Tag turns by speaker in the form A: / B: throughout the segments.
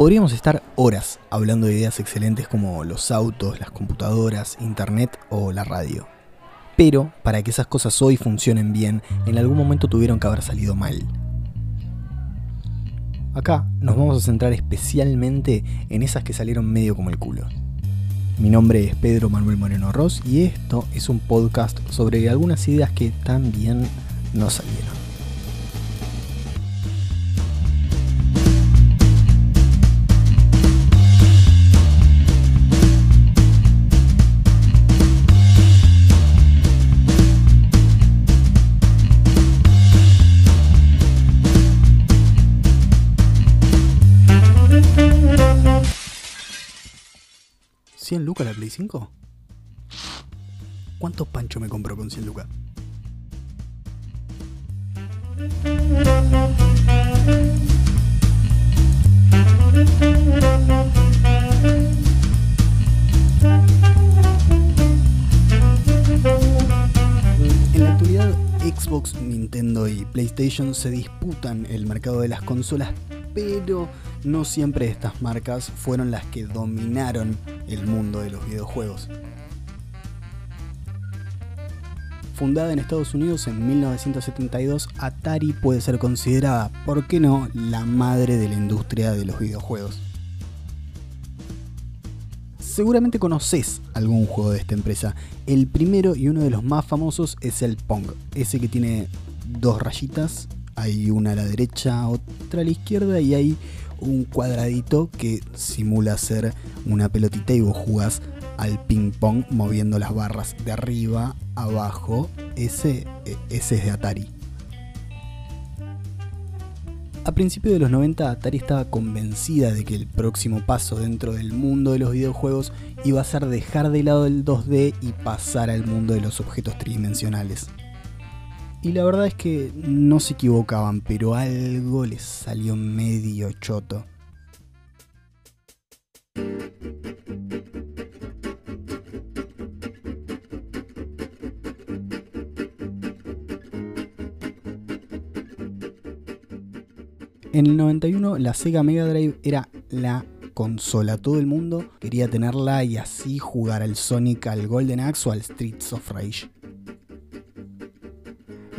A: Podríamos estar horas hablando de ideas excelentes como los autos, las computadoras, internet o la radio. Pero para que esas cosas hoy funcionen bien, en algún momento tuvieron que haber salido mal. Acá nos vamos a centrar especialmente en esas que salieron medio como el culo. Mi nombre es Pedro Manuel Moreno Ross y esto es un podcast sobre algunas ideas que también no salieron. 100 lucas la Play 5? ¿Cuántos pancho me compro con 100 lucas? En la actualidad, Xbox, Nintendo y PlayStation se disputan el mercado de las consolas, pero no siempre estas marcas fueron las que dominaron el mundo de los videojuegos. Fundada en Estados Unidos en 1972, Atari puede ser considerada, ¿por qué no?, la madre de la industria de los videojuegos. Seguramente conoces algún juego de esta empresa. El primero y uno de los más famosos es el Pong, ese que tiene dos rayitas, hay una a la derecha, otra a la izquierda y hay un cuadradito que simula ser una pelotita y vos jugás al ping pong moviendo las barras de arriba, abajo. Ese, e, ese es de Atari. A principios de los 90 Atari estaba convencida de que el próximo paso dentro del mundo de los videojuegos iba a ser dejar de lado el 2D y pasar al mundo de los objetos tridimensionales. Y la verdad es que no se equivocaban, pero algo les salió medio choto. En el 91 la Sega Mega Drive era la consola. Todo el mundo quería tenerla y así jugar al Sonic, al Golden Axe o al Streets of Rage.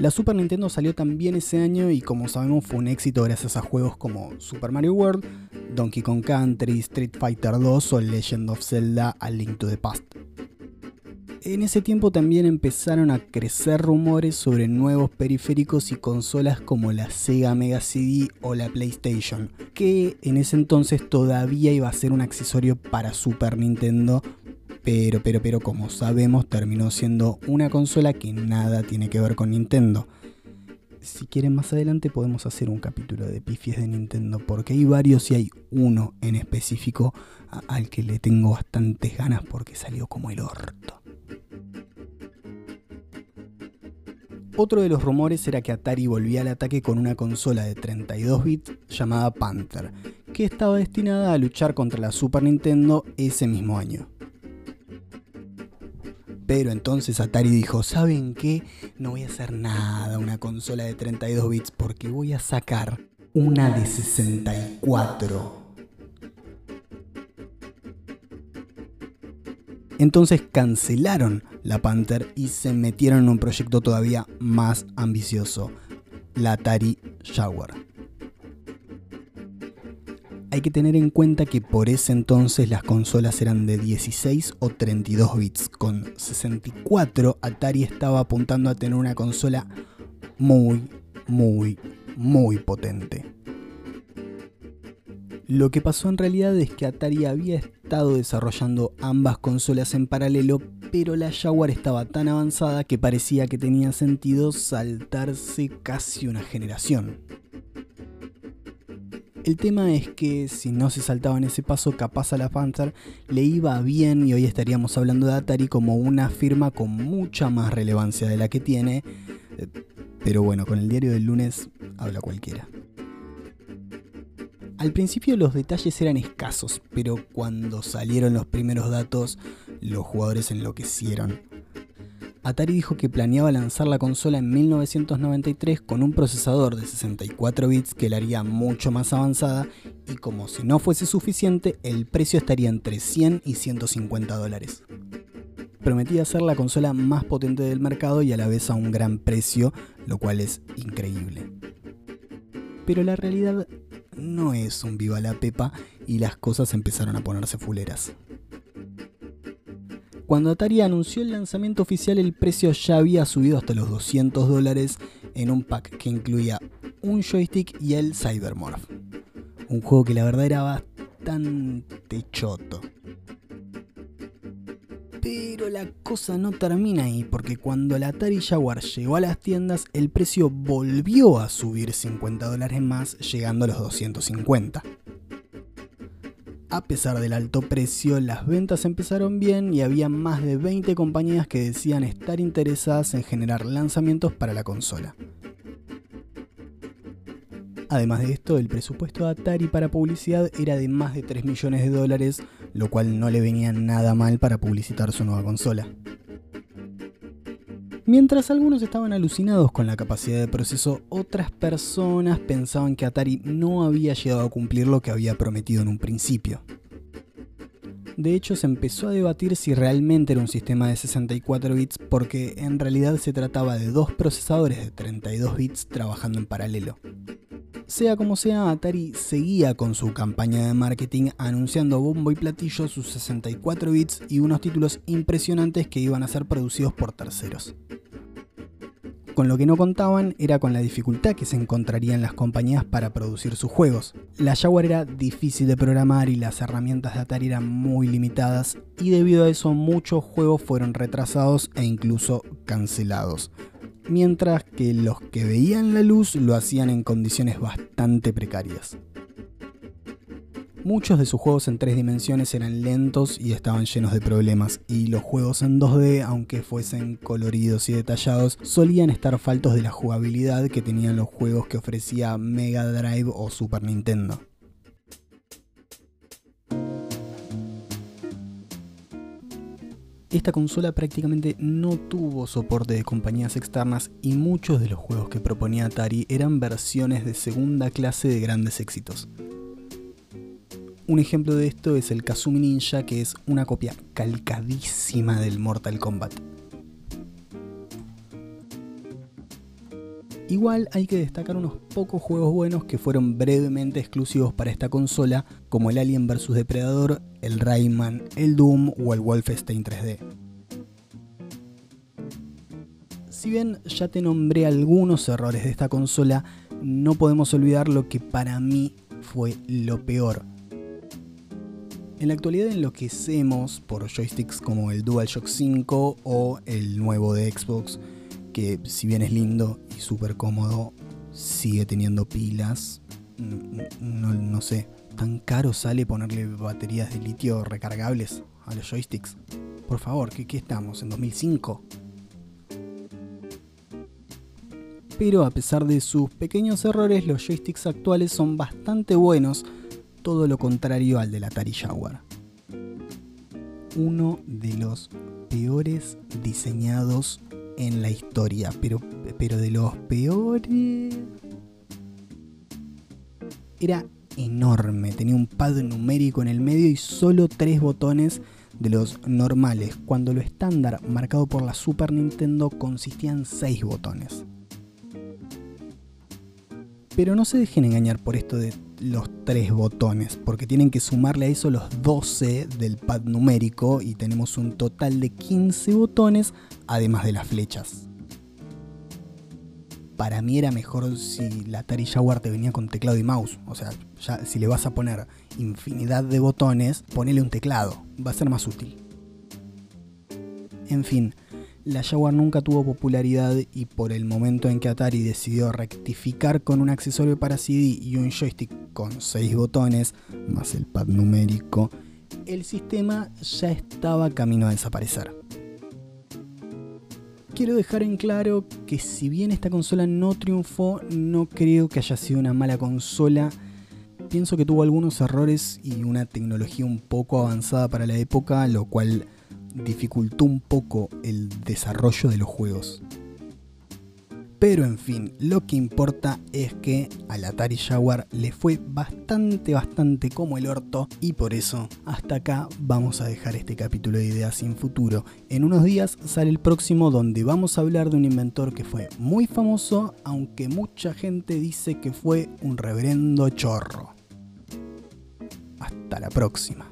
A: La Super Nintendo salió también ese año y como sabemos fue un éxito gracias a juegos como Super Mario World, Donkey Kong Country, Street Fighter 2 o Legend of Zelda A Link to the Past. En ese tiempo también empezaron a crecer rumores sobre nuevos periféricos y consolas como la Sega Mega CD o la PlayStation, que en ese entonces todavía iba a ser un accesorio para Super Nintendo pero, pero, pero como sabemos terminó siendo una consola que nada tiene que ver con Nintendo. Si quieren más adelante podemos hacer un capítulo de pifies de Nintendo porque hay varios y hay uno en específico al que le tengo bastantes ganas porque salió como el orto. Otro de los rumores era que Atari volvía al ataque con una consola de 32 bits llamada Panther, que estaba destinada a luchar contra la Super Nintendo ese mismo año. Pero entonces Atari dijo, ¿saben qué? No voy a hacer nada, una consola de 32 bits, porque voy a sacar una de 64. Entonces cancelaron la Panther y se metieron en un proyecto todavía más ambicioso, la Atari Jaguar hay que tener en cuenta que por ese entonces las consolas eran de 16 o 32 bits. Con 64 Atari estaba apuntando a tener una consola muy, muy, muy potente. Lo que pasó en realidad es que Atari había estado desarrollando ambas consolas en paralelo, pero la Jaguar estaba tan avanzada que parecía que tenía sentido saltarse casi una generación. El tema es que si no se saltaba en ese paso, capaz a la Panther le iba bien y hoy estaríamos hablando de Atari como una firma con mucha más relevancia de la que tiene. Eh, pero bueno, con el diario del lunes habla cualquiera. Al principio los detalles eran escasos, pero cuando salieron los primeros datos, los jugadores enloquecieron. Atari dijo que planeaba lanzar la consola en 1993 con un procesador de 64 bits que la haría mucho más avanzada y como si no fuese suficiente, el precio estaría entre 100 y 150 dólares. Prometía ser la consola más potente del mercado y a la vez a un gran precio, lo cual es increíble. Pero la realidad no es un viva la pepa y las cosas empezaron a ponerse fuleras. Cuando Atari anunció el lanzamiento oficial el precio ya había subido hasta los 200 dólares en un pack que incluía un joystick y el Cybermorph. Un juego que la verdad era bastante choto. Pero la cosa no termina ahí, porque cuando el Atari Jaguar llegó a las tiendas, el precio volvió a subir 50 dólares más, llegando a los 250. A pesar del alto precio, las ventas empezaron bien y había más de 20 compañías que decían estar interesadas en generar lanzamientos para la consola. Además de esto, el presupuesto de Atari para publicidad era de más de 3 millones de dólares, lo cual no le venía nada mal para publicitar su nueva consola. Mientras algunos estaban alucinados con la capacidad de proceso, otras personas pensaban que Atari no había llegado a cumplir lo que había prometido en un principio. De hecho, se empezó a debatir si realmente era un sistema de 64 bits porque en realidad se trataba de dos procesadores de 32 bits trabajando en paralelo. Sea como sea, Atari seguía con su campaña de marketing anunciando bombo y platillo sus 64 bits y unos títulos impresionantes que iban a ser producidos por terceros. Con lo que no contaban era con la dificultad que se encontrarían las compañías para producir sus juegos. La Jaguar era difícil de programar y las herramientas de Atari eran muy limitadas y debido a eso muchos juegos fueron retrasados e incluso cancelados mientras que los que veían la luz lo hacían en condiciones bastante precarias. Muchos de sus juegos en tres dimensiones eran lentos y estaban llenos de problemas, y los juegos en 2D, aunque fuesen coloridos y detallados, solían estar faltos de la jugabilidad que tenían los juegos que ofrecía Mega Drive o Super Nintendo. Esta consola prácticamente no tuvo soporte de compañías externas y muchos de los juegos que proponía Atari eran versiones de segunda clase de grandes éxitos. Un ejemplo de esto es el Kazumi Ninja, que es una copia calcadísima del Mortal Kombat. Igual hay que destacar unos pocos juegos buenos que fueron brevemente exclusivos para esta consola, como el Alien vs Depredador, el Rayman, el Doom o el Wolfenstein 3D. Si bien ya te nombré algunos errores de esta consola, no podemos olvidar lo que para mí fue lo peor. En la actualidad enloquecemos por joysticks como el DualShock 5 o el nuevo de Xbox, que si bien es lindo y súper cómodo, sigue teniendo pilas. No, sé, ¿tan caro sale ponerle baterías de litio recargables a los joysticks? Por favor, ¿qué, qué estamos? ¿En 2005? Pero a pesar de sus pequeños errores, los joysticks actuales son bastante buenos, todo lo contrario al del Atari Jaguar. Uno de los peores diseñados en la historia, pero, pero de los peores... Era enorme, tenía un pad numérico en el medio y solo tres botones de los normales, cuando lo estándar marcado por la Super Nintendo consistía en seis botones. Pero no se dejen engañar por esto de los tres botones, porque tienen que sumarle a eso los 12 del pad numérico y tenemos un total de 15 botones además de las flechas. Para mí era mejor si la Atari Jaguar te venía con teclado y mouse. O sea, ya si le vas a poner infinidad de botones, ponele un teclado. Va a ser más útil. En fin, la Jaguar nunca tuvo popularidad y por el momento en que Atari decidió rectificar con un accesorio para CD y un joystick con 6 botones, más el pad numérico, el sistema ya estaba camino a desaparecer. Quiero dejar en claro que si bien esta consola no triunfó, no creo que haya sido una mala consola. Pienso que tuvo algunos errores y una tecnología un poco avanzada para la época, lo cual dificultó un poco el desarrollo de los juegos. Pero en fin, lo que importa es que al Atari Jaguar le fue bastante, bastante como el orto y por eso hasta acá vamos a dejar este capítulo de Ideas sin Futuro. En unos días sale el próximo donde vamos a hablar de un inventor que fue muy famoso, aunque mucha gente dice que fue un reverendo chorro. Hasta la próxima.